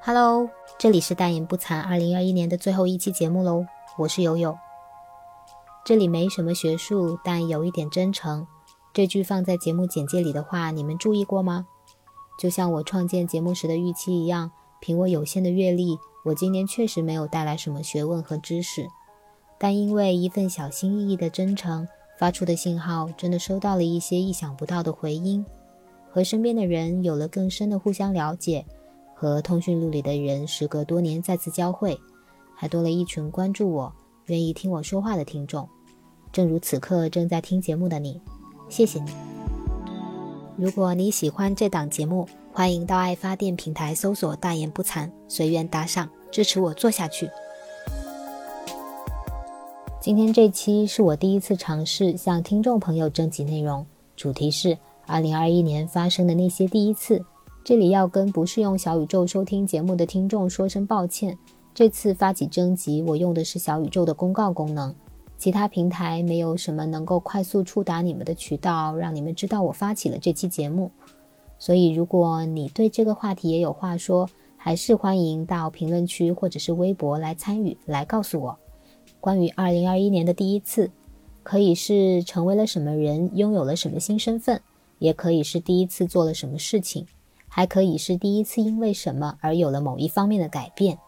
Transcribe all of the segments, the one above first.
Hello，这里是大言不惭二零二一年的最后一期节目喽，我是悠悠。这里没什么学术，但有一点真诚。这句放在节目简介里的话，你们注意过吗？就像我创建节目时的预期一样，凭我有限的阅历，我今年确实没有带来什么学问和知识，但因为一份小心翼翼的真诚发出的信号，真的收到了一些意想不到的回音，和身边的人有了更深的互相了解。和通讯录里的人时隔多年再次交汇，还多了一群关注我、愿意听我说话的听众。正如此刻正在听节目的你，谢谢你。如果你喜欢这档节目，欢迎到爱发电平台搜索“大言不惭”，随缘打赏，支持我做下去。今天这期是我第一次尝试向听众朋友征集内容，主题是2021年发生的那些第一次。这里要跟不是用小宇宙收听节目的听众说声抱歉。这次发起征集，我用的是小宇宙的公告功能，其他平台没有什么能够快速触达你们的渠道，让你们知道我发起了这期节目。所以，如果你对这个话题也有话说，还是欢迎到评论区或者是微博来参与，来告诉我关于2021年的第一次，可以是成为了什么人，拥有了什么新身份，也可以是第一次做了什么事情。还可以是第一次因为什么而有了某一方面的改变。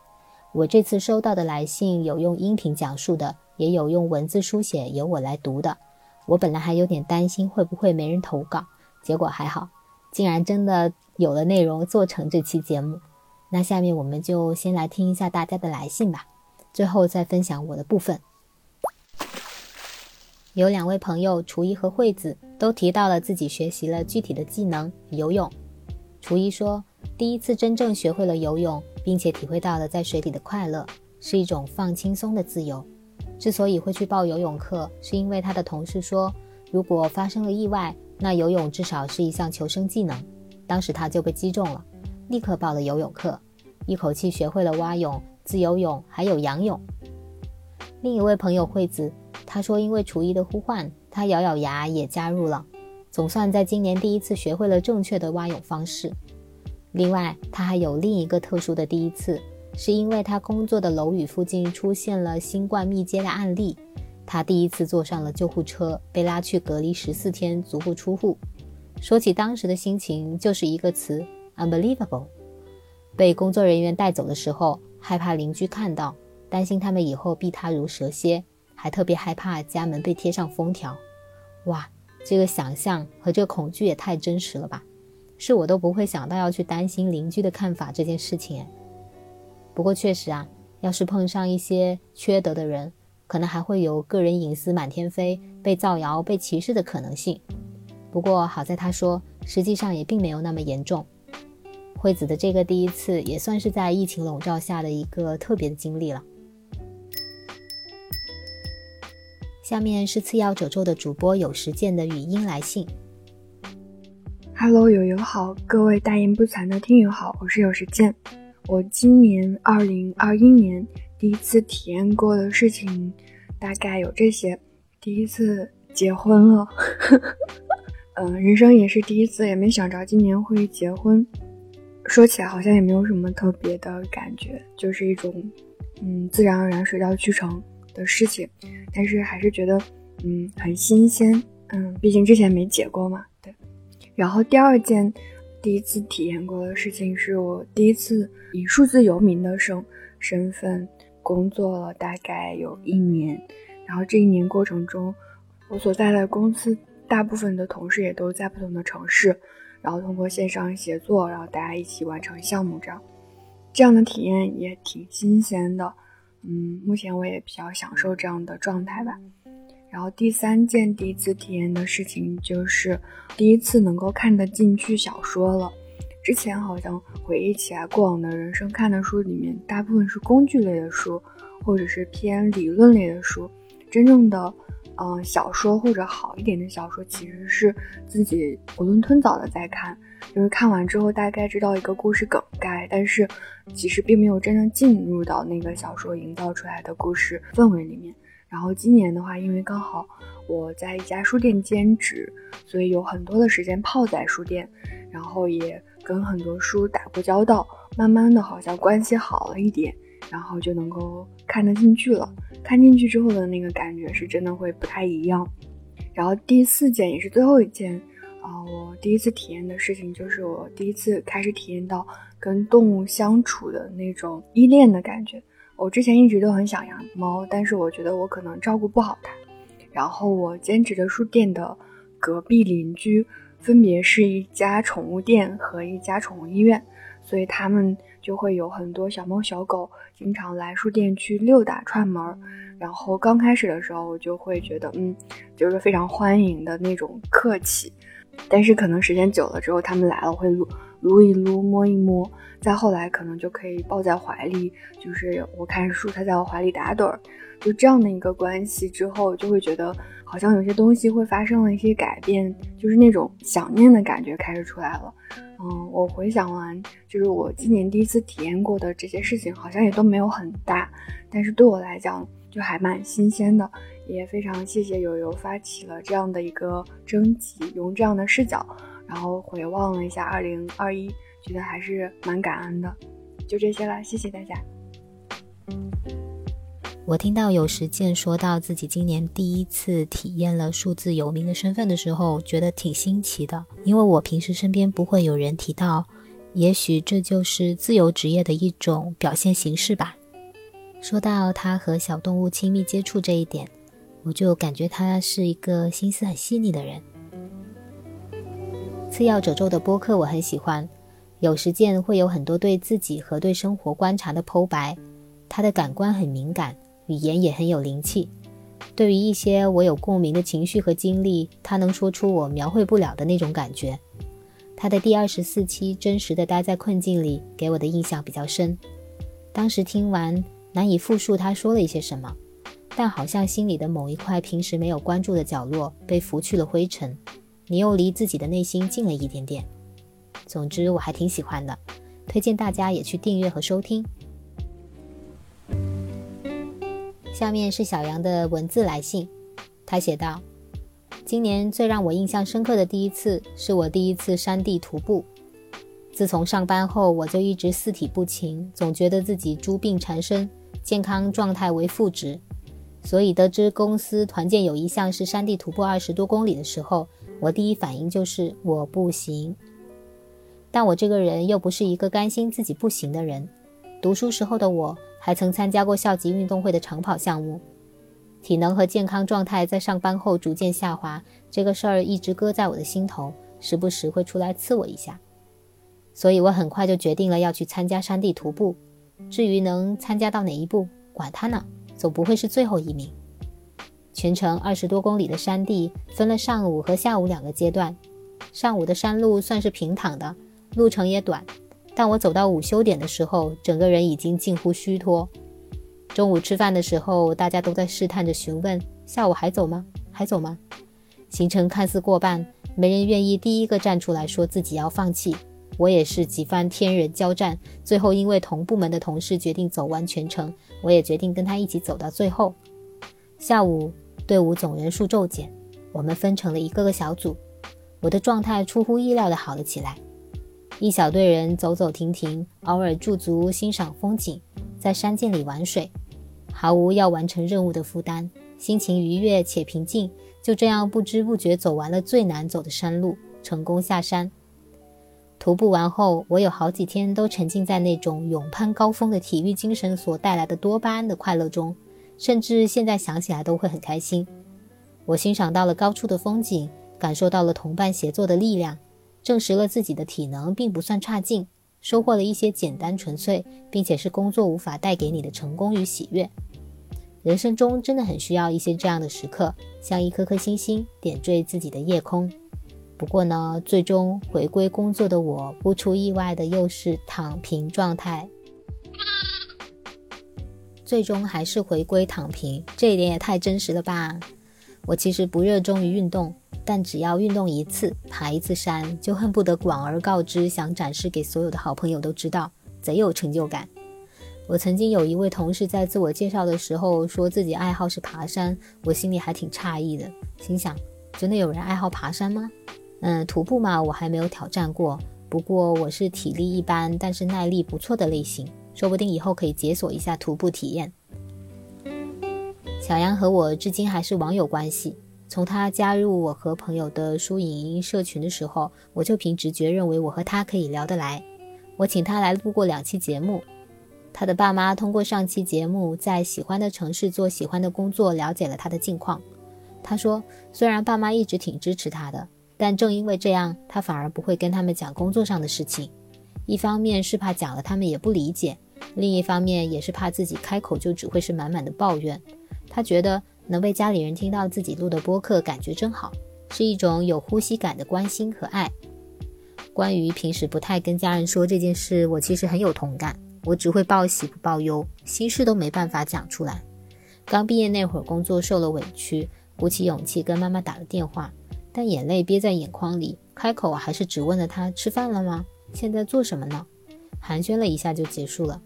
我这次收到的来信有用音频讲述的，也有用文字书写由我来读的。我本来还有点担心会不会没人投稿，结果还好，竟然真的有了内容做成这期节目。那下面我们就先来听一下大家的来信吧，最后再分享我的部分。有两位朋友厨艺和惠子都提到了自己学习了具体的技能游泳。厨艺说，第一次真正学会了游泳，并且体会到了在水里的快乐，是一种放轻松的自由。之所以会去报游泳课，是因为他的同事说，如果发生了意外，那游泳至少是一项求生技能。当时他就被击中了，立刻报了游泳课，一口气学会了蛙泳、自由泳还有仰泳。另一位朋友惠子，他说因为厨艺的呼唤，他咬咬牙也加入了。总算在今年第一次学会了正确的蛙泳方式。另外，他还有另一个特殊的第一次，是因为他工作的楼宇附近出现了新冠密接的案例，他第一次坐上了救护车，被拉去隔离十四天，足不出户。说起当时的心情，就是一个词：unbelievable。被工作人员带走的时候，害怕邻居看到，担心他们以后避他如蛇蝎，还特别害怕家门被贴上封条。哇！这个想象和这个恐惧也太真实了吧，是我都不会想到要去担心邻居的看法这件事情。不过确实啊，要是碰上一些缺德的人，可能还会有个人隐私满天飞、被造谣、被歧视的可能性。不过好在他说，实际上也并没有那么严重。惠子的这个第一次，也算是在疫情笼罩下的一个特别的经历了。下面是次要褶皱的主播有时间的语音来信。Hello，友友好，各位大言不惭的听友好，我是有时间。我今年二零二一年第一次体验过的事情，大概有这些：第一次结婚了，嗯，人生也是第一次，也没想着今年会结婚。说起来好像也没有什么特别的感觉，就是一种嗯自然而然、水到渠成。的事情，但是还是觉得，嗯，很新鲜，嗯，毕竟之前没结过嘛，对。然后第二件第一次体验过的事情，是我第一次以数字游民的身身份工作了大概有一年，然后这一年过程中，我所在的公司大部分的同事也都在不同的城市，然后通过线上协作，然后大家一起完成项目，这样，这样的体验也挺新鲜的。嗯，目前我也比较享受这样的状态吧。然后第三件第一次体验的事情就是第一次能够看得进去小说了。之前好像回忆起来，过往的人生看的书里面大部分是工具类的书，或者是偏理论类的书。真正的，嗯，小说或者好一点的小说，其实是自己囫囵吞枣的在看。就是看完之后大概知道一个故事梗概，但是其实并没有真正进入到那个小说营造出来的故事氛围里面。然后今年的话，因为刚好我在一家书店兼职，所以有很多的时间泡在书店，然后也跟很多书打过交道，慢慢的好像关系好了一点，然后就能够看得进去了。看进去之后的那个感觉是真的会不太一样。然后第四件也是最后一件啊，我第一次体验的事情就是我第一次开始体验到跟动物相处的那种依恋的感觉。我之前一直都很想养猫，但是我觉得我可能照顾不好它。然后我兼职的书店的隔壁邻居分别是一家宠物店和一家宠物医院，所以他们就会有很多小猫小狗经常来书店去溜达串门儿。然后刚开始的时候，我就会觉得，嗯，就是非常欢迎的那种客气。但是可能时间久了之后，他们来了会撸撸一撸、摸一摸，再后来可能就可以抱在怀里，就是我看书，他在我怀里打盹儿，就这样的一个关系之后，就会觉得好像有些东西会发生了一些改变，就是那种想念的感觉开始出来了。嗯，我回想完，就是我今年第一次体验过的这些事情，好像也都没有很大，但是对我来讲就还蛮新鲜的。也非常谢谢友友发起了这样的一个征集，用这样的视角，然后回望了一下二零二一，觉得还是蛮感恩的。就这些了，谢谢大家。我听到有实践说到自己今年第一次体验了数字游民的身份的时候，觉得挺新奇的，因为我平时身边不会有人提到，也许这就是自由职业的一种表现形式吧。说到他和小动物亲密接触这一点。我就感觉他是一个心思很细腻的人。次要褶皱的播客我很喜欢，有时间会有很多对自己和对生活观察的剖白。他的感官很敏感，语言也很有灵气。对于一些我有共鸣的情绪和经历，他能说出我描绘不了的那种感觉。他的第二十四期真实的待在困境里，给我的印象比较深。当时听完，难以复述他说了一些什么。但好像心里的某一块平时没有关注的角落被拂去了灰尘，你又离自己的内心近了一点点。总之我还挺喜欢的，推荐大家也去订阅和收听。下面是小杨的文字来信，他写道：“今年最让我印象深刻的第一次，是我第一次山地徒步。自从上班后，我就一直四体不勤，总觉得自己诸病缠身，健康状态为负值。”所以得知公司团建有一项是山地徒步二十多公里的时候，我第一反应就是我不行。但我这个人又不是一个甘心自己不行的人。读书时候的我还曾参加过校级运动会的长跑项目，体能和健康状态在上班后逐渐下滑，这个事儿一直搁在我的心头，时不时会出来刺我一下。所以我很快就决定了要去参加山地徒步。至于能参加到哪一步，管他呢。总不会是最后一名。全程二十多公里的山地，分了上午和下午两个阶段。上午的山路算是平坦的，路程也短。但我走到午休点的时候，整个人已经近乎虚脱。中午吃饭的时候，大家都在试探着询问：“下午还走吗？还走吗？”行程看似过半，没人愿意第一个站出来说自己要放弃。我也是几番天人交战，最后因为同部门的同事决定走完全程，我也决定跟他一起走到最后。下午队伍总人数骤减，我们分成了一个个小组，我的状态出乎意料的好了起来。一小队人走走停停，偶尔驻足欣赏风景，在山涧里玩水，毫无要完成任务的负担，心情愉悦且平静。就这样不知不觉走完了最难走的山路，成功下山。徒步完后，我有好几天都沉浸在那种勇攀高峰的体育精神所带来的多巴胺的快乐中，甚至现在想起来都会很开心。我欣赏到了高处的风景，感受到了同伴协作的力量，证实了自己的体能并不算差劲，收获了一些简单纯粹，并且是工作无法带给你的成功与喜悦。人生中真的很需要一些这样的时刻，像一颗颗星星点缀自己的夜空。不过呢，最终回归工作的我，不出意外的又是躺平状态。最终还是回归躺平，这一点也太真实了吧！我其实不热衷于运动，但只要运动一次，爬一次山，就恨不得广而告之，想展示给所有的好朋友都知道，贼有成就感。我曾经有一位同事在自我介绍的时候说自己爱好是爬山，我心里还挺诧异的，心想：真的有人爱好爬山吗？嗯，徒步嘛，我还没有挑战过。不过我是体力一般，但是耐力不错的类型，说不定以后可以解锁一下徒步体验。小杨和我至今还是网友关系。从他加入我和朋友的输赢社群的时候，我就凭直觉认为我和他可以聊得来。我请他来录过两期节目。他的爸妈通过上期节目，在喜欢的城市做喜欢的工作，了解了他的近况。他说，虽然爸妈一直挺支持他的，但正因为这样，他反而不会跟他们讲工作上的事情。一方面是怕讲了他们也不理解，另一方面也是怕自己开口就只会是满满的抱怨。他觉得。能被家里人听到自己录的播客，感觉真好，是一种有呼吸感的关心和爱。关于平时不太跟家人说这件事，我其实很有同感。我只会报喜不报忧，心事都没办法讲出来。刚毕业那会儿，工作受了委屈，鼓起勇气跟妈妈打了电话，但眼泪憋在眼眶里，开口还是只问了她吃饭了吗？现在做什么呢？寒暄了一下就结束了。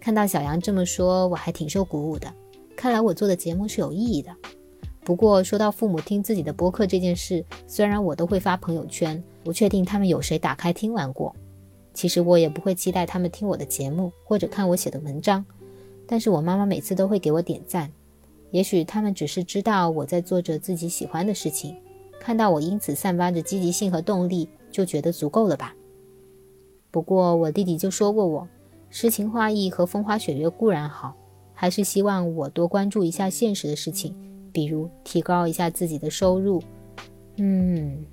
看到小杨这么说，我还挺受鼓舞的。看来我做的节目是有意义的。不过说到父母听自己的播客这件事，虽然我都会发朋友圈，不确定他们有谁打开听完过。其实我也不会期待他们听我的节目或者看我写的文章，但是我妈妈每次都会给我点赞。也许他们只是知道我在做着自己喜欢的事情，看到我因此散发着积极性和动力，就觉得足够了吧。不过我弟弟就说过我诗情画意和风花雪月固然好。还是希望我多关注一下现实的事情，比如提高一下自己的收入。嗯，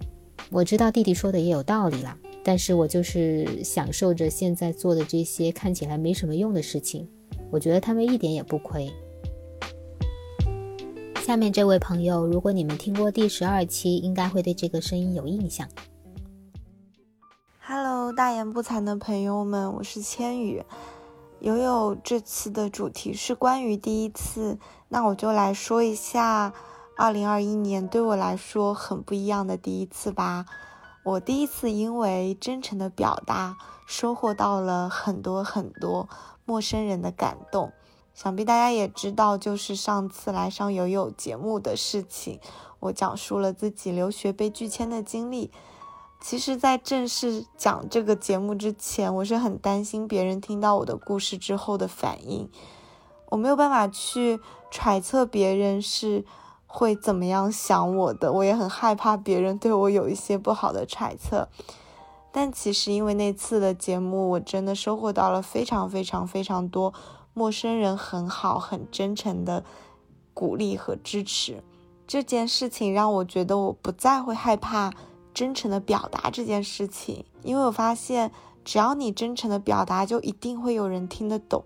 我知道弟弟说的也有道理啦，但是我就是享受着现在做的这些看起来没什么用的事情，我觉得他们一点也不亏。下面这位朋友，如果你们听过第十二期，应该会对这个声音有印象。Hello，大言不惭的朋友们，我是千羽。友友这次的主题是关于第一次，那我就来说一下，二零二一年对我来说很不一样的第一次吧。我第一次因为真诚的表达，收获到了很多很多陌生人的感动。想必大家也知道，就是上次来上友友节目的事情，我讲述了自己留学被拒签的经历。其实，在正式讲这个节目之前，我是很担心别人听到我的故事之后的反应。我没有办法去揣测别人是会怎么样想我的，我也很害怕别人对我有一些不好的揣测。但其实，因为那次的节目，我真的收获到了非常非常非常多陌生人很好、很真诚的鼓励和支持。这件事情让我觉得我不再会害怕。真诚的表达这件事情，因为我发现，只要你真诚的表达，就一定会有人听得懂。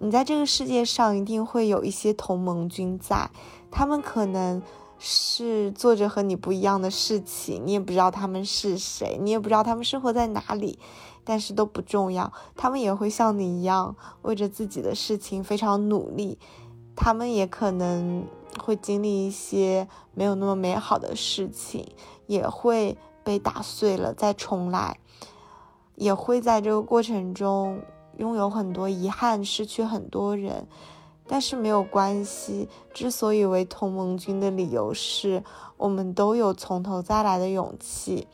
你在这个世界上一定会有一些同盟军在，他们可能是做着和你不一样的事情，你也不知道他们是谁，你也不知道他们生活在哪里，但是都不重要。他们也会像你一样，为着自己的事情非常努力。他们也可能会经历一些没有那么美好的事情。也会被打碎了，再重来，也会在这个过程中拥有很多遗憾，失去很多人，但是没有关系。之所以为同盟军的理由是，我们都有从头再来的勇气，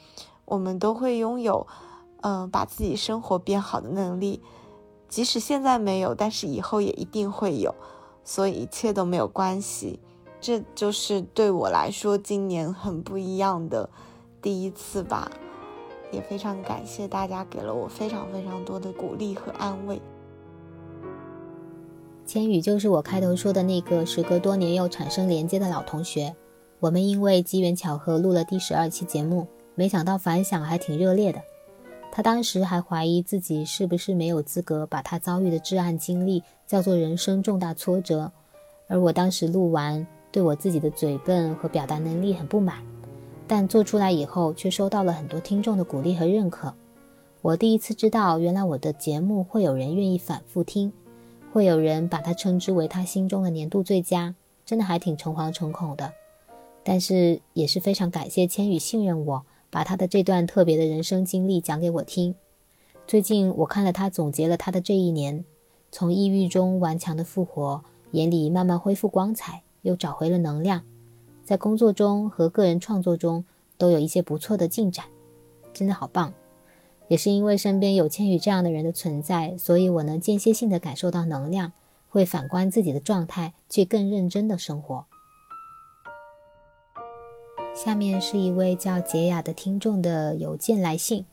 我们都会拥有，嗯，把自己生活变好的能力。即使现在没有，但是以后也一定会有，所以一切都没有关系。这就是对我来说今年很不一样的第一次吧，也非常感谢大家给了我非常非常多的鼓励和安慰。千羽就是我开头说的那个时隔多年又产生连接的老同学，我们因为机缘巧合录了第十二期节目，没想到反响还挺热烈的。他当时还怀疑自己是不是没有资格把他遭遇的至暗经历叫做人生重大挫折，而我当时录完。对我自己的嘴笨和表达能力很不满，但做出来以后却收到了很多听众的鼓励和认可。我第一次知道，原来我的节目会有人愿意反复听，会有人把它称之为他心中的年度最佳，真的还挺诚惶诚恐的。但是也是非常感谢千羽信任我，把他的这段特别的人生经历讲给我听。最近我看了他总结了他的这一年，从抑郁中顽强的复活，眼里慢慢恢复光彩。又找回了能量，在工作中和个人创作中都有一些不错的进展。真的好棒。也是因为身边有千羽这样的人的存在，所以我能间歇性的感受到能量，会反观自己的状态，去更认真的生活。下面是一位叫杰雅的听众的邮件来信。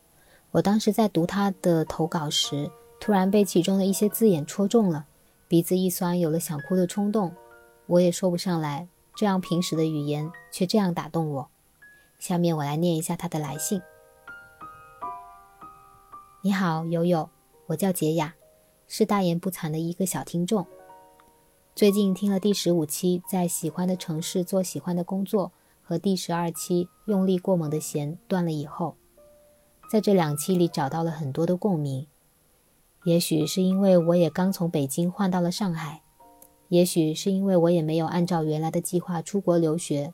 我当时在读他的投稿时，突然被其中的一些字眼戳中了，鼻子一酸，有了想哭的冲动。我也说不上来，这样平实的语言却这样打动我。下面我来念一下他的来信。你好，友友，我叫杰雅，是大言不惭的一个小听众。最近听了第十五期《在喜欢的城市做喜欢的工作》和第十二期《用力过猛的弦断了以后，在这两期里找到了很多的共鸣。也许是因为我也刚从北京换到了上海，也许是因为我也没有按照原来的计划出国留学，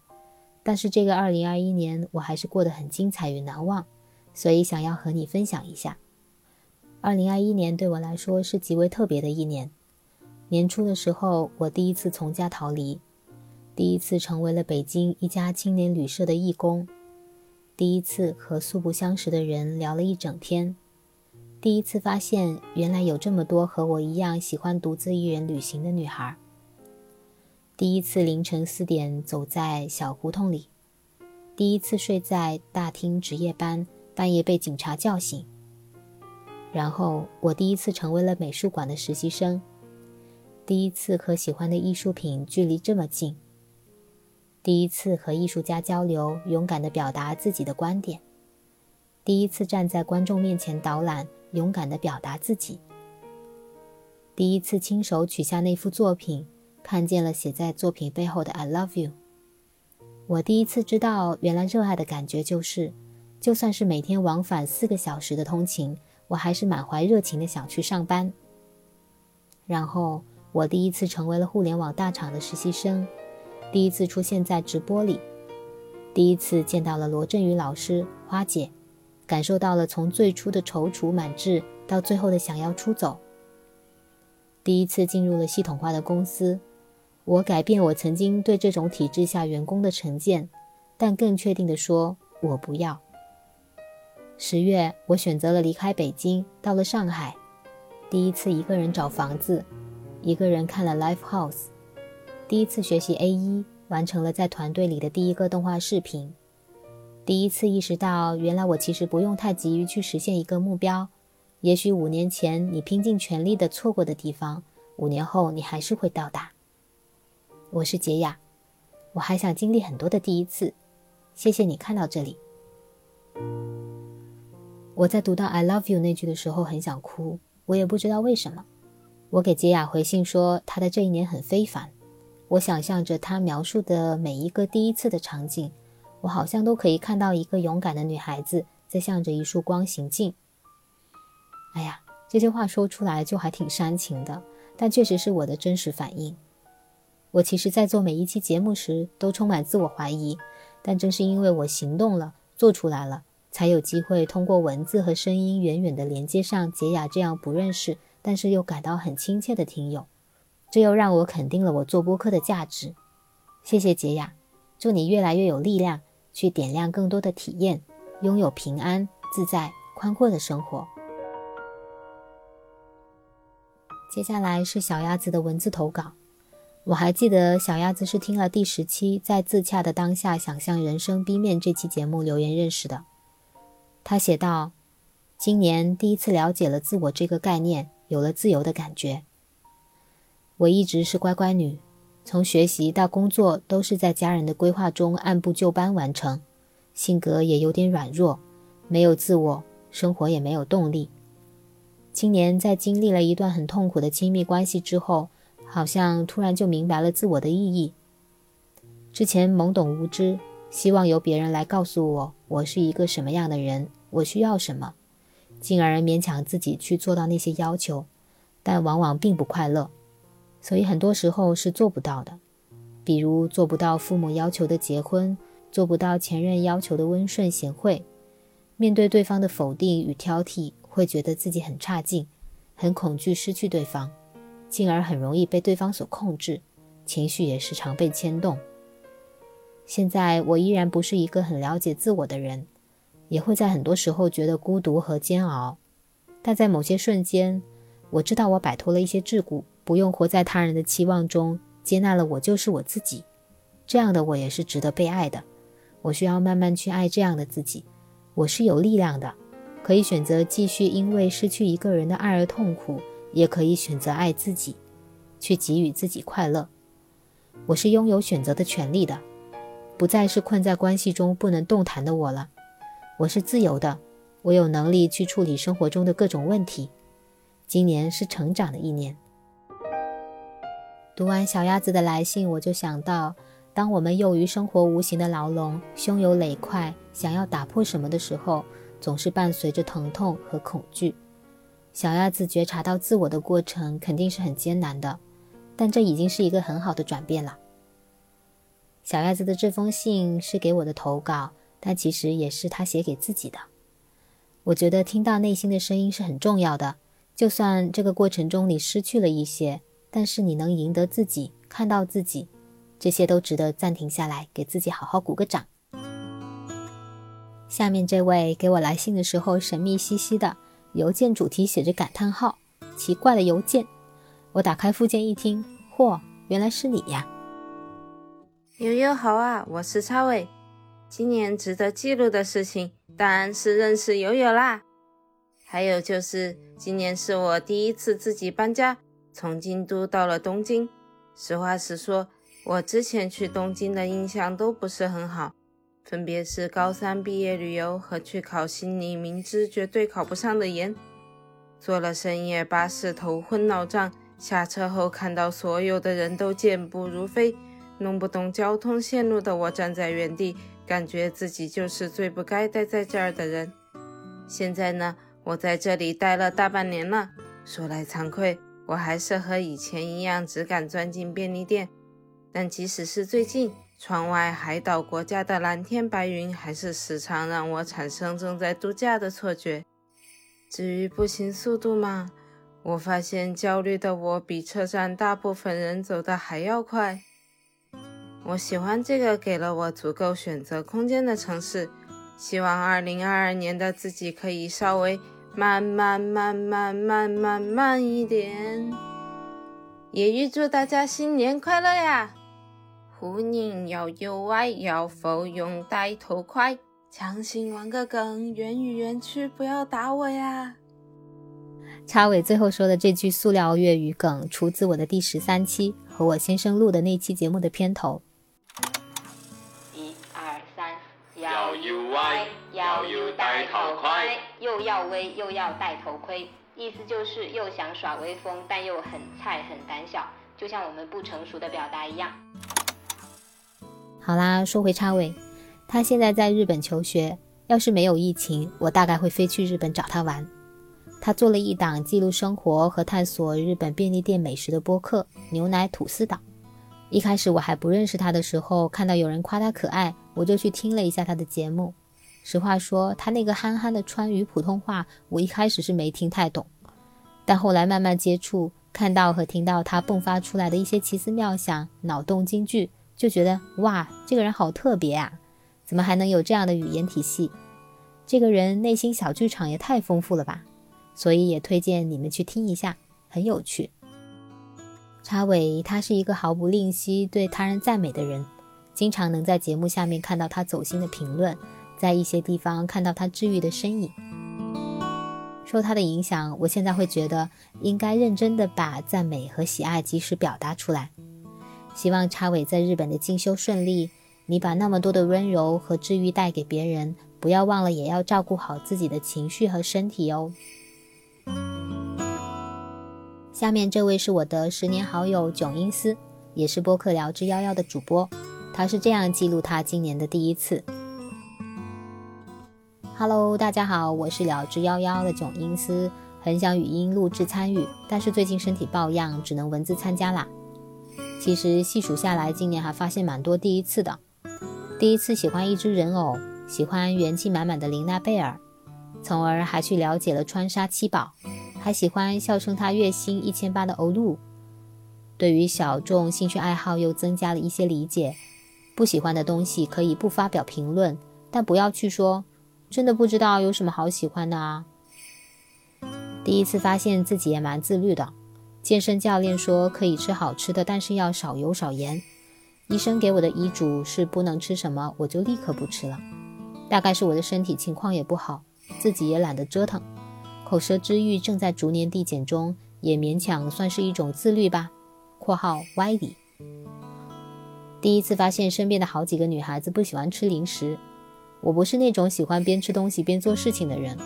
但是这个二零二一年我还是过得很精彩与难忘，所以想要和你分享一下。二零二一年对我来说是极为特别的一年。年初的时候，我第一次从家逃离，第一次成为了北京一家青年旅社的义工，第一次和素不相识的人聊了一整天，第一次发现原来有这么多和我一样喜欢独自一人旅行的女孩，第一次凌晨四点走在小胡同里，第一次睡在大厅值夜班，半夜被警察叫醒。然后我第一次成为了美术馆的实习生，第一次和喜欢的艺术品距离这么近，第一次和艺术家交流，勇敢地表达自己的观点，第一次站在观众面前导览，勇敢地表达自己，第一次亲手取下那幅作品，看见了写在作品背后的 “I love you”。我第一次知道，原来热爱的感觉就是，就算是每天往返四个小时的通勤。我还是满怀热情的想去上班。然后我第一次成为了互联网大厂的实习生，第一次出现在直播里，第一次见到了罗振宇老师、花姐，感受到了从最初的踌躇满志到最后的想要出走。第一次进入了系统化的公司，我改变我曾经对这种体制下员工的成见，但更确定地说，我不要。十月，我选择了离开北京，到了上海，第一次一个人找房子，一个人看了 Life House，第一次学习 A 一，完成了在团队里的第一个动画视频，第一次意识到，原来我其实不用太急于去实现一个目标，也许五年前你拼尽全力的错过的地方，五年后你还是会到达。我是杰雅，我还想经历很多的第一次，谢谢你看到这里。我在读到 "I love you" 那句的时候很想哭，我也不知道为什么。我给杰雅回信说，她的这一年很非凡。我想象着她描述的每一个第一次的场景，我好像都可以看到一个勇敢的女孩子在向着一束光行进。哎呀，这些话说出来就还挺煽情的，但确实是我的真实反应。我其实，在做每一期节目时都充满自我怀疑，但正是因为我行动了，做出来了。才有机会通过文字和声音远远地连接上杰雅这样不认识，但是又感到很亲切的听友，这又让我肯定了我做播客的价值。谢谢杰雅，祝你越来越有力量，去点亮更多的体验，拥有平安、自在、宽阔的生活。接下来是小鸭子的文字投稿，我还记得小鸭子是听了第十期在自洽的当下想象人生 B 面这期节目留言认识的。他写道：“今年第一次了解了自我这个概念，有了自由的感觉。我一直是乖乖女，从学习到工作都是在家人的规划中按部就班完成，性格也有点软弱，没有自我，生活也没有动力。今年在经历了一段很痛苦的亲密关系之后，好像突然就明白了自我的意义。之前懵懂无知。”希望由别人来告诉我，我是一个什么样的人，我需要什么，进而勉强自己去做到那些要求，但往往并不快乐，所以很多时候是做不到的。比如做不到父母要求的结婚，做不到前任要求的温顺贤惠，面对对方的否定与挑剔，会觉得自己很差劲，很恐惧失去对方，进而很容易被对方所控制，情绪也时常被牵动。现在我依然不是一个很了解自我的人，也会在很多时候觉得孤独和煎熬。但在某些瞬间，我知道我摆脱了一些桎梏，不用活在他人的期望中，接纳了我就是我自己。这样的我也是值得被爱的。我需要慢慢去爱这样的自己。我是有力量的，可以选择继续因为失去一个人的爱而痛苦，也可以选择爱自己，去给予自己快乐。我是拥有选择的权利的，不再是困在关系中不能动弹的我了。我是自由的，我有能力去处理生活中的各种问题。今年是成长的一年。读完小鸭子的来信，我就想到，当我们囿于生活无形的牢笼，胸有垒块，想要打破什么的时候，总是伴随着疼痛和恐惧。小鸭子觉察到自我的过程肯定是很艰难的，但这已经是一个很好的转变了。小鸭子的这封信是给我的投稿，但其实也是他写给自己的。我觉得听到内心的声音是很重要的。就算这个过程中你失去了一些，但是你能赢得自己，看到自己，这些都值得暂停下来，给自己好好鼓个掌。下面这位给我来信的时候神秘兮兮的，邮件主题写着感叹号，奇怪的邮件。我打开附件一听，嚯，原来是你呀！悠悠好啊，我是超伟。今年值得记录的事情，当然是认识悠悠啦。还有就是，今年是我第一次自己搬家，从京都到了东京。实话实说，我之前去东京的印象都不是很好，分别是高三毕业旅游和去考心理明知绝对考不上的研。坐了深夜巴士，头昏脑胀，下车后看到所有的人都健步如飞，弄不懂交通线路的我站在原地，感觉自己就是最不该待在这儿的人。现在呢？我在这里待了大半年了，说来惭愧，我还是和以前一样，只敢钻进便利店。但即使是最近，窗外海岛国家的蓝天白云，还是时常让我产生正在度假的错觉。至于步行速度嘛，我发现焦虑的我比车站大部分人走的还要快。我喜欢这个给了我足够选择空间的城市，希望二零二二年的自己可以稍微。慢慢慢慢慢慢慢一点，也预祝大家新年快乐呀！虎年要有歪，要否用戴头盔？强行玩个梗，圆与圆曲，不要打我呀！插尾最后说的这句塑料粤语梗，出自我的第十三期和我先生录的那期节目的片头。要有戴头盔，又要威又要戴头盔，意思就是又想耍威风，但又很菜很胆小，就像我们不成熟的表达一样。好啦，说回插尾，他现在在日本求学，要是没有疫情，我大概会飞去日本找他玩。他做了一档记录生活和探索日本便利店美食的播客《牛奶吐司岛》。一开始我还不认识他的时候，看到有人夸他可爱，我就去听了一下他的节目。实话说，他那个憨憨的川渝普通话，我一开始是没听太懂，但后来慢慢接触，看到和听到他迸发出来的一些奇思妙想、脑洞金句，就觉得哇，这个人好特别啊！怎么还能有这样的语言体系？这个人内心小剧场也太丰富了吧！所以也推荐你们去听一下，很有趣。查伟，他是一个毫不吝惜对他人赞美的人，经常能在节目下面看到他走心的评论。在一些地方看到他治愈的身影，受他的影响，我现在会觉得应该认真的把赞美和喜爱及时表达出来。希望插尾在日本的进修顺利，你把那么多的温柔和治愈带给别人，不要忘了也要照顾好自己的情绪和身体哦。下面这位是我的十年好友囧英思，也是播客聊之夭夭的主播，他是这样记录他今年的第一次。Hello，大家好，我是聊之夭夭的囧英思，很想语音录制参与，但是最近身体抱恙，只能文字参加啦。其实细数下来，今年还发现蛮多第一次的。第一次喜欢一只人偶，喜欢元气满满的琳娜贝尔，从而还去了解了川沙七宝，还喜欢笑称他月薪一千八的欧露。对于小众兴趣爱好又增加了一些理解。不喜欢的东西可以不发表评论，但不要去说。真的不知道有什么好喜欢的啊。第一次发现自己也蛮自律的。健身教练说可以吃好吃的，但是要少油少盐。医生给我的医嘱是不能吃什么，我就立刻不吃了。大概是我的身体情况也不好，自己也懒得折腾，口舌之欲正在逐年递减中，也勉强算是一种自律吧。（括号歪理）第一次发现身边的好几个女孩子不喜欢吃零食，我不是那种喜欢边吃东西边做事情的人，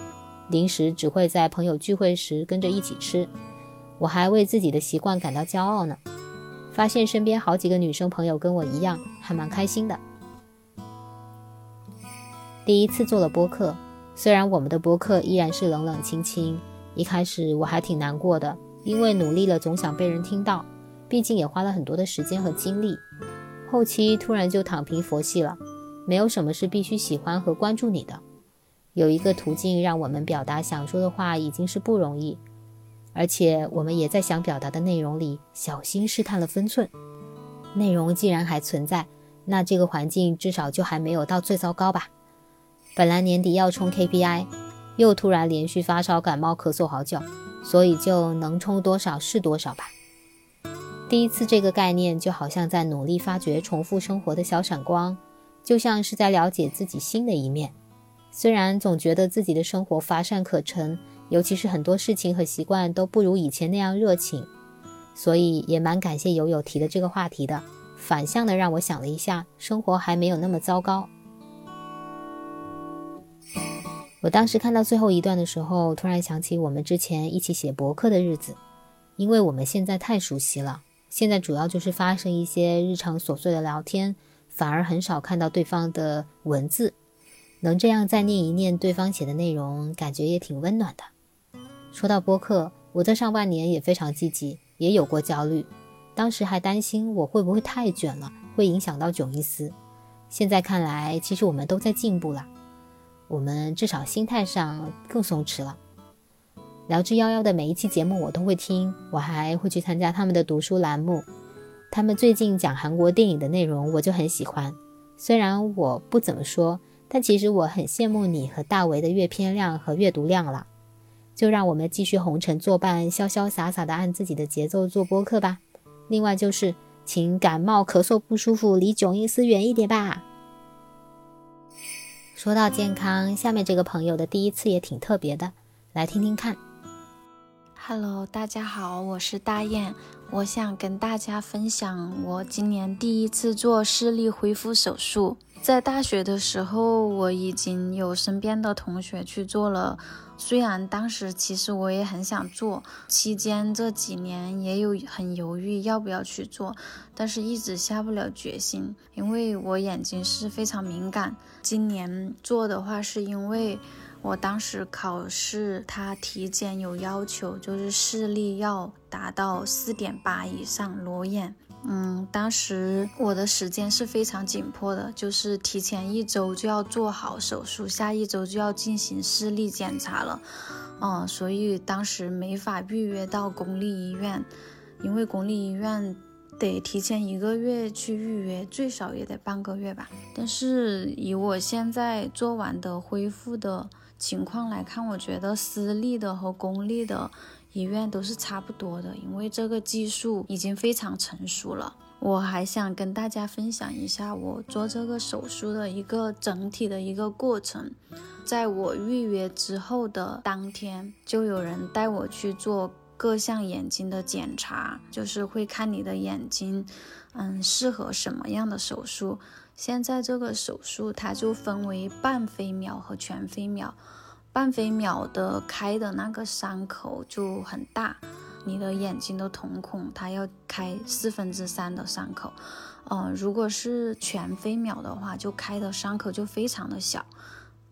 零食只会在朋友聚会时跟着一起吃。我还为自己的习惯感到骄傲呢。发现身边好几个女生朋友跟我一样，还蛮开心的。第一次做了播客，虽然我们的播客依然是冷冷清清，一开始我还挺难过的，因为努力了总想被人听到，毕竟也花了很多的时间和精力。后期突然就躺平佛系了，没有什么是必须喜欢和关注你的，有一个途径让我们表达想说的话，已经是不容易。而且我们也在想表达的内容里小心试探了分寸。内容既然还存在，那这个环境至少就还没有到最糟糕吧？本来年底要冲 KPI，又突然连续发烧、感冒、咳嗽好久，所以就能冲多少是多少吧。第一次这个概念就好像在努力发掘重复生活的小闪光，就像是在了解自己新的一面。虽然总觉得自己的生活乏善可陈。尤其是很多事情和习惯都不如以前那样热情，所以也蛮感谢友友提的这个话题的，反向的让我想了一下，生活还没有那么糟糕。我当时看到最后一段的时候，突然想起我们之前一起写博客的日子，因为我们现在太熟悉了，现在主要就是发生一些日常琐碎的聊天，反而很少看到对方的文字，能这样再念一念对方写的内容，感觉也挺温暖的。说到播客，我在上半年也非常积极，也有过焦虑，当时还担心我会不会太卷了，会影响到囧一思。现在看来，其实我们都在进步了，我们至少心态上更松弛了。聊之夭夭的每一期节目我都会听，我还会去参加他们的读书栏目。他们最近讲韩国电影的内容，我就很喜欢。虽然我不怎么说，但其实我很羡慕你和大为的阅片量和阅读量了。就让我们继续红尘作伴，潇潇洒洒的按自己的节奏做播客吧。另外就是，请感冒咳嗽不舒服离囧意思远一点吧。说到健康，下面这个朋友的第一次也挺特别的，来听听看。Hello，大家好，我是大雁，我想跟大家分享我今年第一次做视力恢复手术。在大学的时候，我已经有身边的同学去做了。虽然当时其实我也很想做，期间这几年也有很犹豫要不要去做，但是一直下不了决心，因为我眼睛是非常敏感。今年做的话，是因为我当时考试，他体检有要求，就是视力要达到四点八以上，裸眼。嗯，当时我的时间是非常紧迫的，就是提前一周就要做好手术，下一周就要进行视力检查了。嗯，所以当时没法预约到公立医院，因为公立医院得提前一个月去预约，最少也得半个月吧。但是以我现在做完的恢复的情况来看，我觉得私立的和公立的。医院都是差不多的，因为这个技术已经非常成熟了。我还想跟大家分享一下我做这个手术的一个整体的一个过程。在我预约之后的当天，就有人带我去做各项眼睛的检查，就是会看你的眼睛，嗯，适合什么样的手术。现在这个手术它就分为半飞秒和全飞秒。半飞秒的开的那个伤口就很大，你的眼睛的瞳孔它要开四分之三的伤口，呃，如果是全飞秒的话，就开的伤口就非常的小，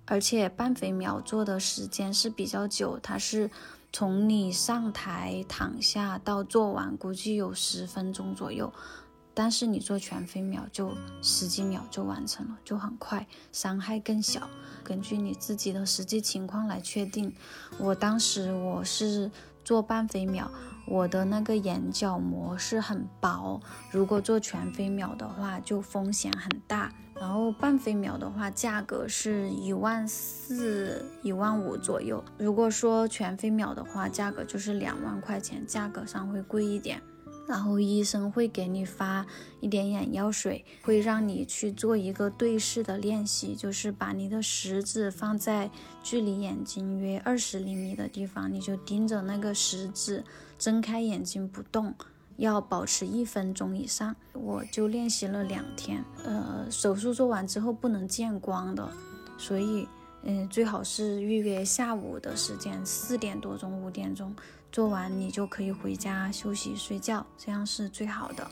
而且半飞秒做的时间是比较久，它是从你上台躺下到做完，估计有十分钟左右。但是你做全飞秒就十几秒就完成了，就很快，伤害更小。根据你自己的实际情况来确定。我当时我是做半飞秒，我的那个眼角膜是很薄，如果做全飞秒的话，就风险很大。然后半飞秒的话，价格是一万四、一万五左右。如果说全飞秒的话，价格就是两万块钱，价格上会贵一点。然后医生会给你发一点眼药水，会让你去做一个对视的练习，就是把你的食指放在距离眼睛约二十厘米的地方，你就盯着那个食指，睁开眼睛不动，要保持一分钟以上。我就练习了两天。呃，手术做完之后不能见光的，所以嗯，最好是预约下午的时间，四点多钟、五点钟。做完你就可以回家休息睡觉，这样是最好的。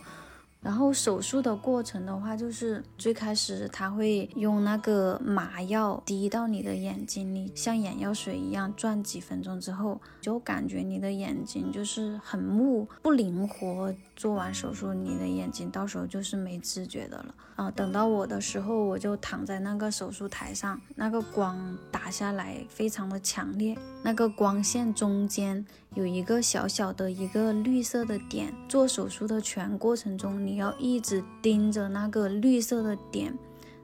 然后手术的过程的话，就是最开始他会用那个麻药滴到你的眼睛里，像眼药水一样转几分钟之后，就感觉你的眼睛就是很木不灵活。做完手术，你的眼睛到时候就是没知觉的了啊。等到我的时候，我就躺在那个手术台上，那个光打下来非常的强烈，那个光线中间有一个小小的一个绿色的点。做手术的全过程中，你要一直盯着那个绿色的点，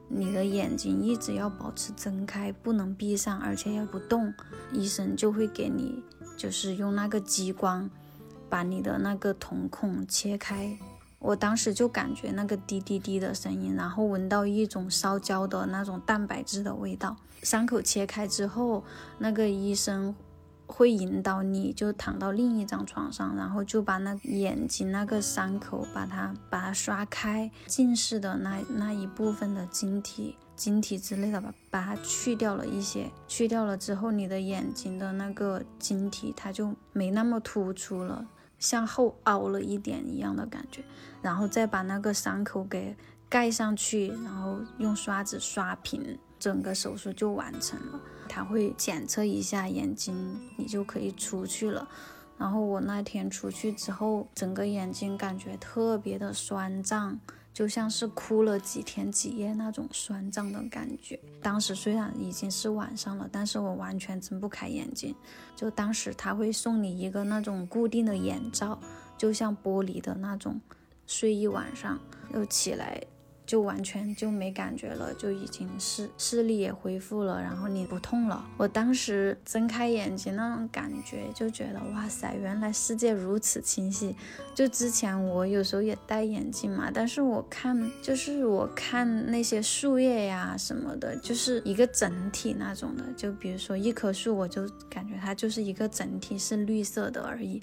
你的眼睛一直要保持睁开，不能闭上，而且要不动。医生就会给你，就是用那个激光。把你的那个瞳孔切开，我当时就感觉那个滴滴滴的声音，然后闻到一种烧焦的那种蛋白质的味道。伤口切开之后，那个医生会引导你就躺到另一张床上，然后就把那眼睛那个伤口把它把它刷开，近视的那那一部分的晶体、晶体之类的吧，把它去掉了一些。去掉了之后，你的眼睛的那个晶体它就没那么突出了。向后凹了一点一样的感觉，然后再把那个伤口给盖上去，然后用刷子刷平，整个手术就完成了。他会检测一下眼睛，你就可以出去了。然后我那天出去之后，整个眼睛感觉特别的酸胀。就像是哭了几天几夜那种酸胀的感觉。当时虽然已经是晚上了，但是我完全睁不开眼睛。就当时他会送你一个那种固定的眼罩，就像玻璃的那种，睡一晚上又起来。就完全就没感觉了，就已经视视力也恢复了，然后你不痛了。我当时睁开眼睛那种感觉，就觉得哇塞，原来世界如此清晰。就之前我有时候也戴眼镜嘛，但是我看就是我看那些树叶呀什么的，就是一个整体那种的。就比如说一棵树，我就感觉它就是一个整体是绿色的而已。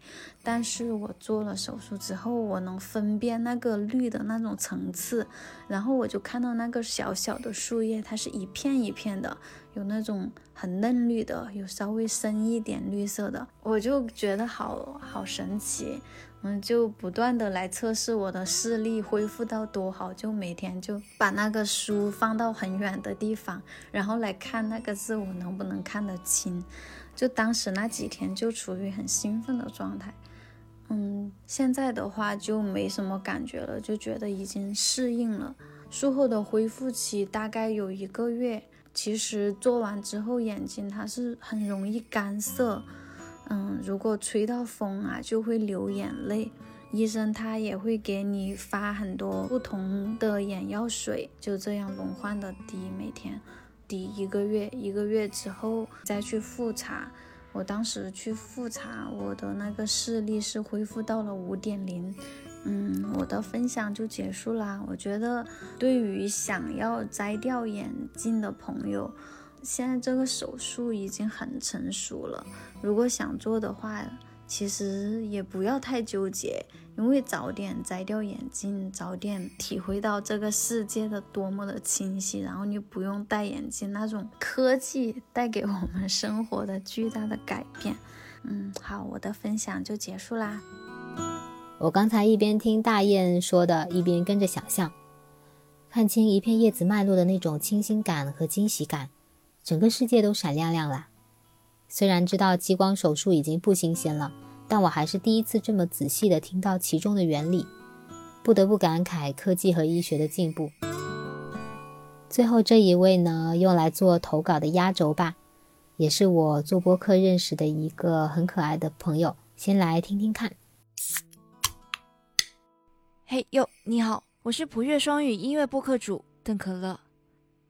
但是我做了手术之后，我能分辨那个绿的那种层次。然后我就看到那个小小的树叶，它是一片一片的，有那种很嫩绿的，有稍微深一点绿色的，我就觉得好好神奇，嗯，就不断的来测试我的视力恢复到多好，就每天就把那个书放到很远的地方，然后来看那个字我能不能看得清，就当时那几天就处于很兴奋的状态。嗯，现在的话就没什么感觉了，就觉得已经适应了。术后的恢复期大概有一个月。其实做完之后，眼睛它是很容易干涩。嗯，如果吹到风啊，就会流眼泪。医生他也会给你发很多不同的眼药水，就这样轮换的滴，每天滴一个月。一个月之后再去复查。我当时去复查，我的那个视力是恢复到了五点零。嗯，我的分享就结束啦。我觉得对于想要摘掉眼镜的朋友，现在这个手术已经很成熟了。如果想做的话，其实也不要太纠结，因为早点摘掉眼镜，早点体会到这个世界的多么的清晰，然后你不用戴眼镜那种科技带给我们生活的巨大的改变。嗯，好，我的分享就结束啦。我刚才一边听大雁说的，一边跟着想象，看清一片叶子脉络的那种清新感和惊喜感，整个世界都闪亮亮了。虽然知道激光手术已经不新鲜了，但我还是第一次这么仔细地听到其中的原理，不得不感慨科技和医学的进步。最后这一位呢，用来做投稿的压轴吧，也是我做播客认识的一个很可爱的朋友，先来听听看。嘿哟，你好，我是普乐双语音乐播客主邓可乐。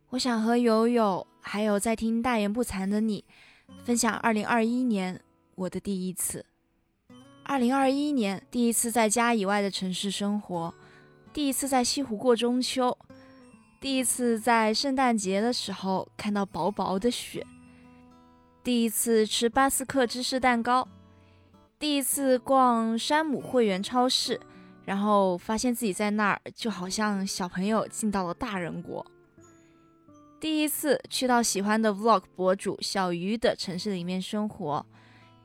我想和友友还有在听大言不惭的你，分享二零二一年我的第一次。二零二一年第一次在家以外的城市生活，第一次在西湖过中秋，第一次在圣诞节的时候看到薄薄的雪，第一次吃巴斯克芝士蛋糕，第一次逛山姆会员超市。然后发现自己在那儿就好像小朋友进到了大人国。第一次去到喜欢的 Vlog 博主小鱼的城市里面生活，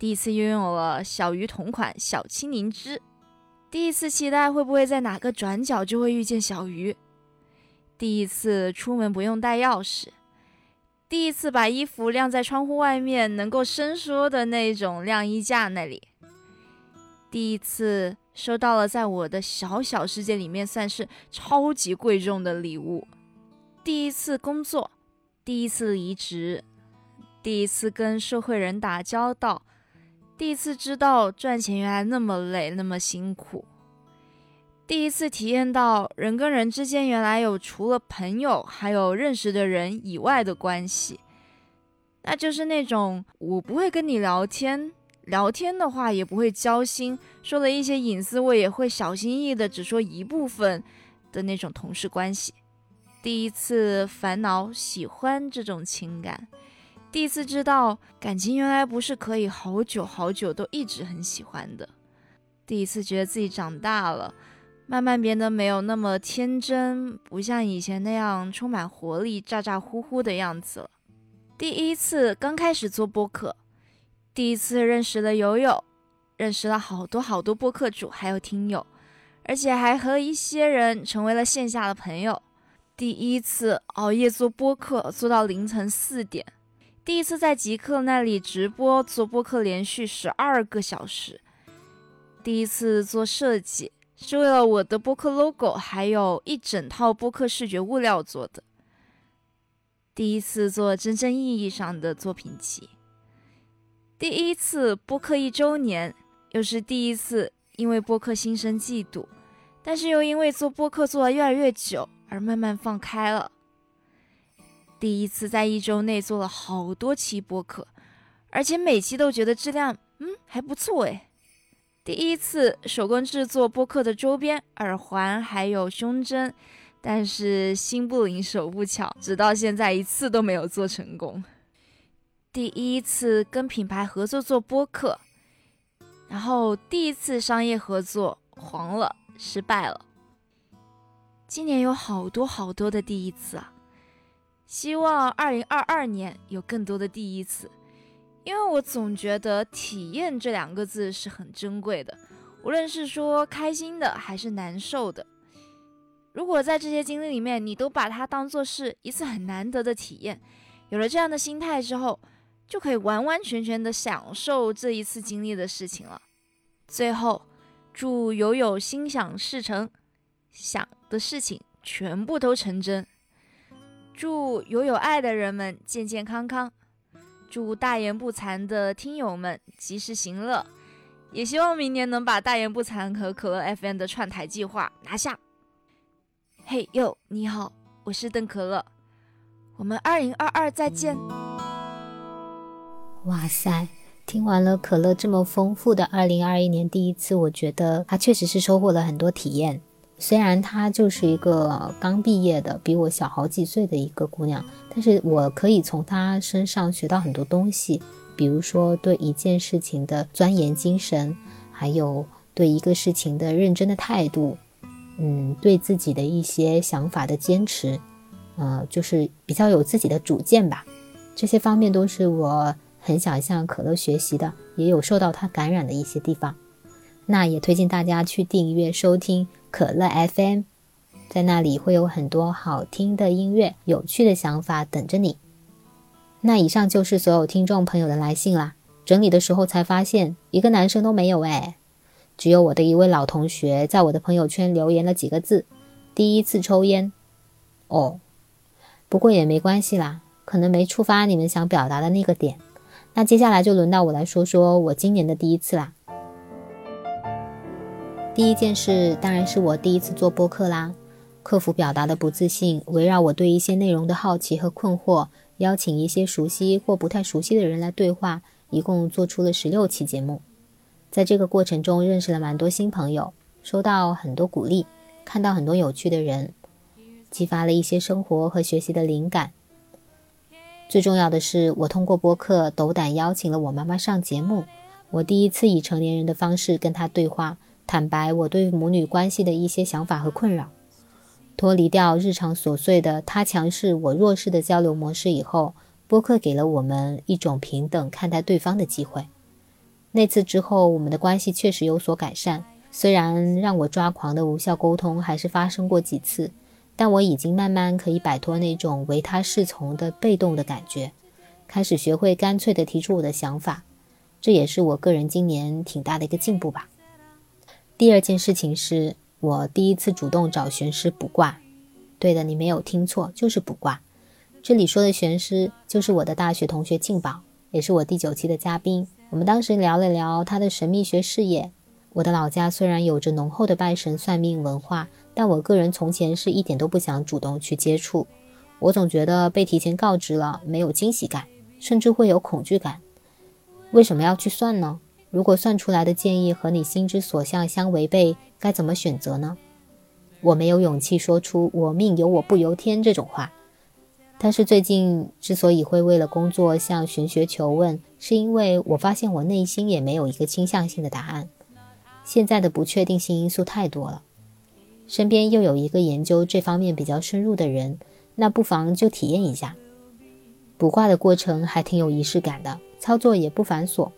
第一次拥有了小鱼同款小青柠汁，第一次期待会不会在哪个转角就会遇见小鱼，第一次出门不用带钥匙，第一次把衣服晾在窗户外面能够伸缩的那种晾衣架那里，第一次。收到了在我的小小世界里面算是超级贵重的礼物。第一次工作，第一次离职，第一次跟社会人打交道，第一次知道赚钱原来那么累，那么辛苦。第一次体验到人跟人之间原来有除了朋友还有认识的人以外的关系，那就是那种我不会跟你聊天。聊天的话也不会交心，说了一些隐私，我也会小心翼翼的只说一部分的那种同事关系。第一次烦恼喜欢这种情感，第一次知道感情原来不是可以好久好久都一直很喜欢的。第一次觉得自己长大了，慢慢变得没有那么天真，不像以前那样充满活力、咋咋呼呼的样子了。第一次刚开始做播客。第一次认识了友友，认识了好多好多播客主，还有听友，而且还和一些人成为了线下的朋友。第一次熬夜做播客，做到凌晨四点。第一次在极客那里直播做播客，连续十二个小时。第一次做设计，是为了我的播客 logo，还有一整套播客视觉物料做的。第一次做真正意义上的作品集。第一次播客一周年，又是第一次因为播客心生嫉妒，但是又因为做播客做的越来越久而慢慢放开了。第一次在一周内做了好多期播客，而且每期都觉得质量嗯还不错诶。第一次手工制作播客的周边耳环还有胸针，但是心不灵手不巧，直到现在一次都没有做成功。第一次跟品牌合作做播客，然后第一次商业合作黄了，失败了。今年有好多好多的第一次啊！希望二零二二年有更多的第一次，因为我总觉得“体验”这两个字是很珍贵的，无论是说开心的还是难受的。如果在这些经历里面，你都把它当做是一次很难得的体验，有了这样的心态之后。就可以完完全全的享受这一次经历的事情了。最后，祝友友心想事成，想的事情全部都成真。祝有有爱的人们健健康康。祝大言不惭的听友们及时行乐。也希望明年能把大言不惭和可乐 FM 的串台计划拿下。嘿哟，你好，我是邓可乐。我们二零二二再见。哇塞！听完了可乐这么丰富的二零二一年第一次，我觉得他确实是收获了很多体验。虽然她就是一个刚毕业的、比我小好几岁的一个姑娘，但是我可以从她身上学到很多东西，比如说对一件事情的钻研精神，还有对一个事情的认真的态度，嗯，对自己的一些想法的坚持，呃，就是比较有自己的主见吧。这些方面都是我。很想向可乐学习的，也有受到他感染的一些地方，那也推荐大家去订阅收听可乐 FM，在那里会有很多好听的音乐、有趣的想法等着你。那以上就是所有听众朋友的来信啦。整理的时候才发现，一个男生都没有哎，只有我的一位老同学在我的朋友圈留言了几个字：第一次抽烟。哦，不过也没关系啦，可能没触发你们想表达的那个点。那接下来就轮到我来说说我今年的第一次啦。第一件事当然是我第一次做播客啦，克服表达的不自信，围绕我对一些内容的好奇和困惑，邀请一些熟悉或不太熟悉的人来对话，一共做出了十六期节目。在这个过程中，认识了蛮多新朋友，收到很多鼓励，看到很多有趣的人，激发了一些生活和学习的灵感。最重要的是，我通过播客斗胆邀请了我妈妈上节目。我第一次以成年人的方式跟她对话，坦白我对母女关系的一些想法和困扰。脱离掉日常琐碎的他强势我弱势的交流模式以后，播客给了我们一种平等看待对方的机会。那次之后，我们的关系确实有所改善。虽然让我抓狂的无效沟通还是发生过几次。但我已经慢慢可以摆脱那种唯他是从的被动的感觉，开始学会干脆的提出我的想法，这也是我个人今年挺大的一个进步吧。第二件事情是我第一次主动找玄师卜卦，对的，你没有听错，就是卜卦。这里说的玄师就是我的大学同学静宝，也是我第九期的嘉宾。我们当时聊了聊他的神秘学事业。我的老家虽然有着浓厚的拜神算命文化。但我个人从前是一点都不想主动去接触，我总觉得被提前告知了没有惊喜感，甚至会有恐惧感。为什么要去算呢？如果算出来的建议和你心之所向相违背，该怎么选择呢？我没有勇气说出“我命由我不由天”这种话。但是最近之所以会为了工作向玄学求问，是因为我发现我内心也没有一个倾向性的答案。现在的不确定性因素太多了。身边又有一个研究这方面比较深入的人，那不妨就体验一下。卜卦的过程还挺有仪式感的，操作也不繁琐。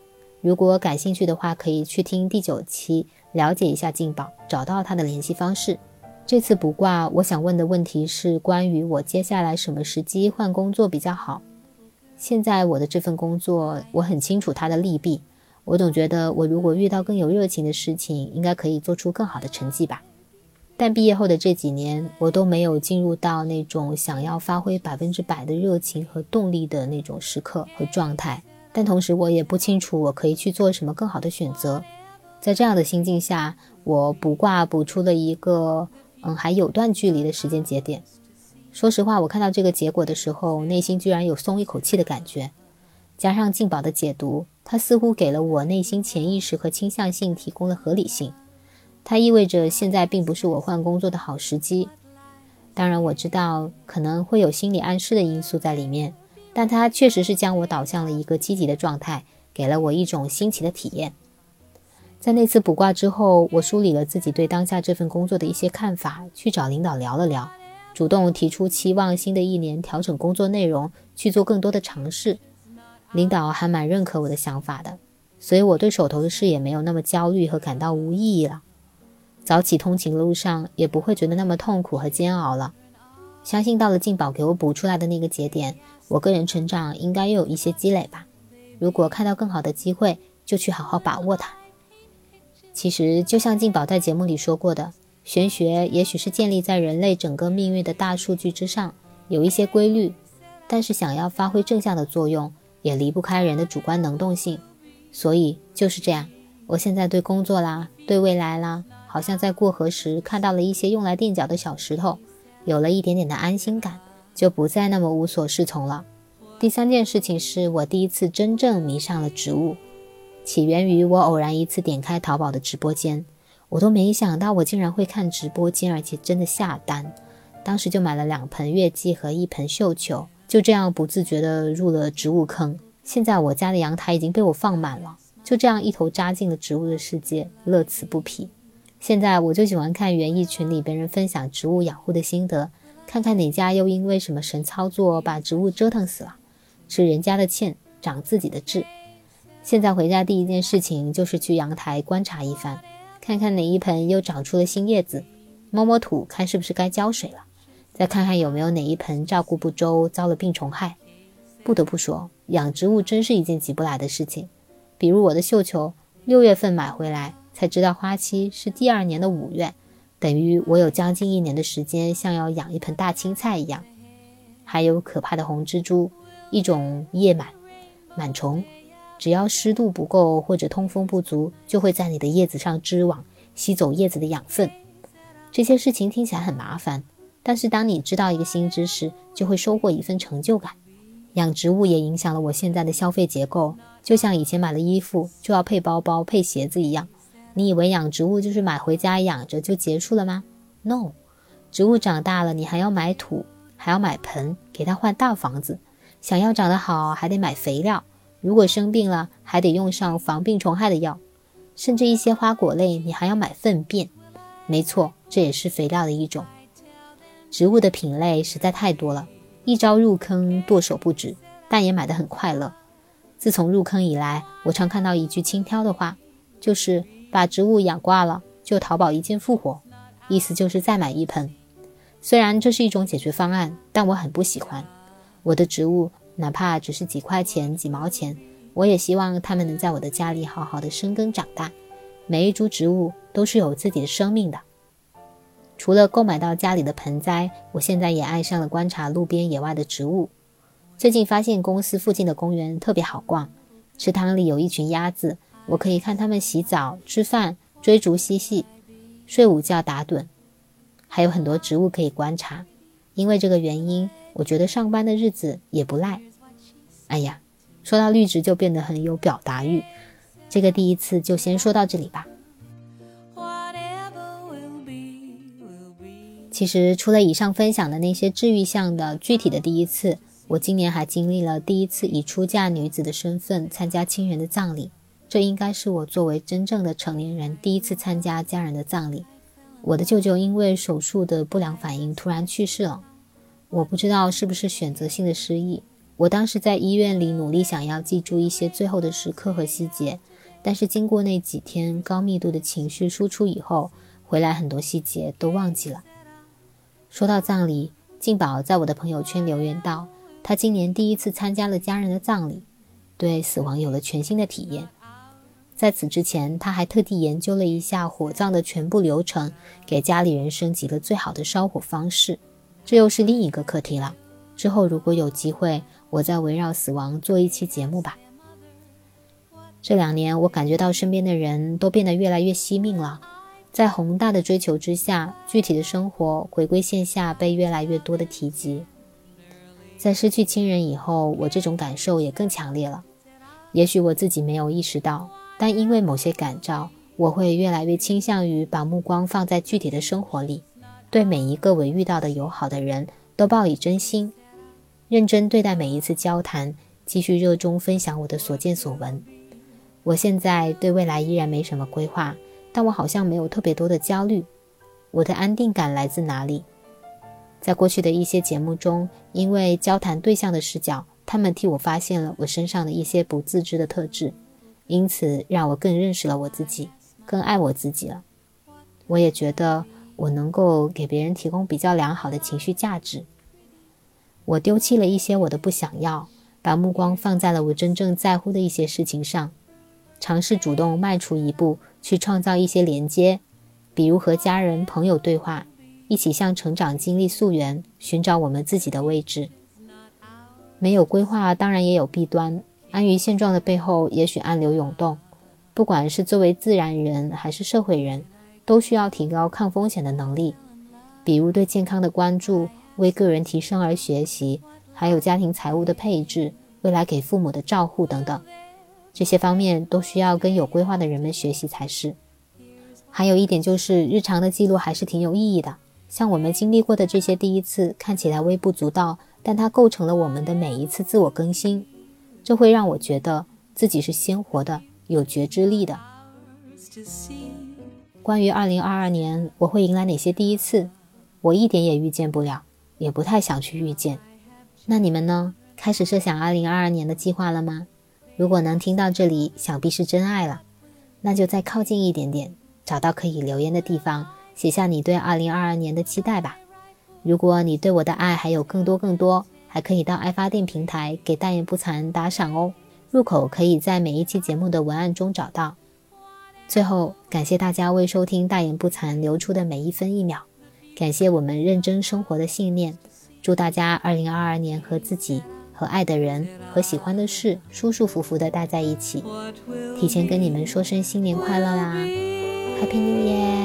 如果感兴趣的话，可以去听第九期，了解一下静宝，找到他的联系方式。这次卜卦，我想问的问题是关于我接下来什么时机换工作比较好。现在我的这份工作，我很清楚它的利弊，我总觉得我如果遇到更有热情的事情，应该可以做出更好的成绩吧。但毕业后的这几年，我都没有进入到那种想要发挥百分之百的热情和动力的那种时刻和状态。但同时，我也不清楚我可以去做什么更好的选择。在这样的心境下，我卜卦卜出了一个嗯还有段距离的时间节点。说实话，我看到这个结果的时候，内心居然有松一口气的感觉。加上静宝的解读，它似乎给了我内心潜意识和倾向性提供了合理性。它意味着现在并不是我换工作的好时机。当然，我知道可能会有心理暗示的因素在里面，但它确实是将我导向了一个积极的状态，给了我一种新奇的体验。在那次卜卦之后，我梳理了自己对当下这份工作的一些看法，去找领导聊了聊，主动提出期望新的一年调整工作内容，去做更多的尝试。领导还蛮认可我的想法的，所以我对手头的事也没有那么焦虑和感到无意义了。早起通勤路上也不会觉得那么痛苦和煎熬了。相信到了静宝给我补出来的那个节点，我个人成长应该又有一些积累吧。如果看到更好的机会，就去好好把握它。其实就像静宝在节目里说过的，玄学也许是建立在人类整个命运的大数据之上，有一些规律，但是想要发挥正向的作用，也离不开人的主观能动性。所以就是这样，我现在对工作啦，对未来啦。好像在过河时看到了一些用来垫脚的小石头，有了一点点的安心感，就不再那么无所适从了。第三件事情是我第一次真正迷上了植物，起源于我偶然一次点开淘宝的直播间，我都没想到我竟然会看直播间，而且真的下单，当时就买了两盆月季和一盆绣球，就这样不自觉地入了植物坑。现在我家的阳台已经被我放满了，就这样一头扎进了植物的世界，乐此不疲。现在我就喜欢看园艺群里别人分享植物养护的心得，看看哪家又因为什么神操作把植物折腾死了，吃人家的堑，长自己的志。现在回家第一件事情就是去阳台观察一番，看看哪一盆又长出了新叶子，摸摸土，看是不是该浇水了，再看看有没有哪一盆照顾不周，遭了病虫害。不得不说，养植物真是一件急不来的事情。比如我的绣球，六月份买回来。才知道花期是第二年的五月，等于我有将近一年的时间，像要养一盆大青菜一样。还有可怕的红蜘蛛，一种叶螨螨虫，只要湿度不够或者通风不足，就会在你的叶子上织网，吸走叶子的养分。这些事情听起来很麻烦，但是当你知道一个新知识，就会收获一份成就感。养植物也影响了我现在的消费结构，就像以前买了衣服就要配包包、配鞋子一样。你以为养植物就是买回家养着就结束了吗？No，植物长大了，你还要买土，还要买盆，给它换大房子。想要长得好，还得买肥料。如果生病了，还得用上防病虫害的药。甚至一些花果类，你还要买粪便。没错，这也是肥料的一种。植物的品类实在太多了，一朝入坑，剁手不止，但也买得很快乐。自从入坑以来，我常看到一句轻佻的话，就是。把植物养挂了，就淘宝一键复活，意思就是再买一盆。虽然这是一种解决方案，但我很不喜欢。我的植物哪怕只是几块钱、几毛钱，我也希望它们能在我的家里好好的生根长大。每一株植物都是有自己的生命的。除了购买到家里的盆栽，我现在也爱上了观察路边野外的植物。最近发现公司附近的公园特别好逛，池塘里有一群鸭子。我可以看他们洗澡、吃饭、追逐嬉戏、睡午觉、打盹，还有很多植物可以观察。因为这个原因，我觉得上班的日子也不赖。哎呀，说到绿植就变得很有表达欲。这个第一次就先说到这里吧。其实除了以上分享的那些治愈项的具体的第一次，我今年还经历了第一次以出嫁女子的身份参加亲人的葬礼。这应该是我作为真正的成年人第一次参加家人的葬礼。我的舅舅因为手术的不良反应突然去世了，我不知道是不是选择性的失忆。我当时在医院里努力想要记住一些最后的时刻和细节，但是经过那几天高密度的情绪输出以后，回来很多细节都忘记了。说到葬礼，静宝在我的朋友圈留言道，他今年第一次参加了家人的葬礼，对死亡有了全新的体验。在此之前，他还特地研究了一下火葬的全部流程，给家里人升级了最好的烧火方式。这又是另一个课题了。之后如果有机会，我再围绕死亡做一期节目吧。这两年，我感觉到身边的人都变得越来越惜命了。在宏大的追求之下，具体的生活回归线下被越来越多的提及。在失去亲人以后，我这种感受也更强烈了。也许我自己没有意识到。但因为某些感召，我会越来越倾向于把目光放在具体的生活里，对每一个我遇到的友好的人都报以真心，认真对待每一次交谈，继续热衷分享我的所见所闻。我现在对未来依然没什么规划，但我好像没有特别多的焦虑。我的安定感来自哪里？在过去的一些节目中，因为交谈对象的视角，他们替我发现了我身上的一些不自知的特质。因此，让我更认识了我自己，更爱我自己了。我也觉得我能够给别人提供比较良好的情绪价值。我丢弃了一些我的不想要，把目光放在了我真正在乎的一些事情上，尝试主动迈出一步，去创造一些连接，比如和家人、朋友对话，一起向成长经历溯源，寻找我们自己的位置。没有规划，当然也有弊端。安于现状的背后，也许暗流涌动。不管是作为自然人还是社会人，都需要提高抗风险的能力，比如对健康的关注，为个人提升而学习，还有家庭财务的配置，未来给父母的照护等等。这些方面都需要跟有规划的人们学习才是。还有一点就是，日常的记录还是挺有意义的。像我们经历过的这些第一次，看起来微不足道，但它构成了我们的每一次自我更新。这会让我觉得自己是鲜活的、有觉知力的。关于二零二二年我会迎来哪些第一次，我一点也预见不了，也不太想去预见。那你们呢？开始设想二零二二年的计划了吗？如果能听到这里，想必是真爱了。那就再靠近一点点，找到可以留言的地方，写下你对二零二二年的期待吧。如果你对我的爱还有更多更多。还可以到爱发电平台给大言不惭打赏哦，入口可以在每一期节目的文案中找到。最后，感谢大家为收听大言不惭留出的每一分一秒，感谢我们认真生活的信念。祝大家二零二二年和自己、和爱的人、和喜欢的事舒舒服服的待在一起。提前跟你们说声新年快乐啦！，Happy New Year！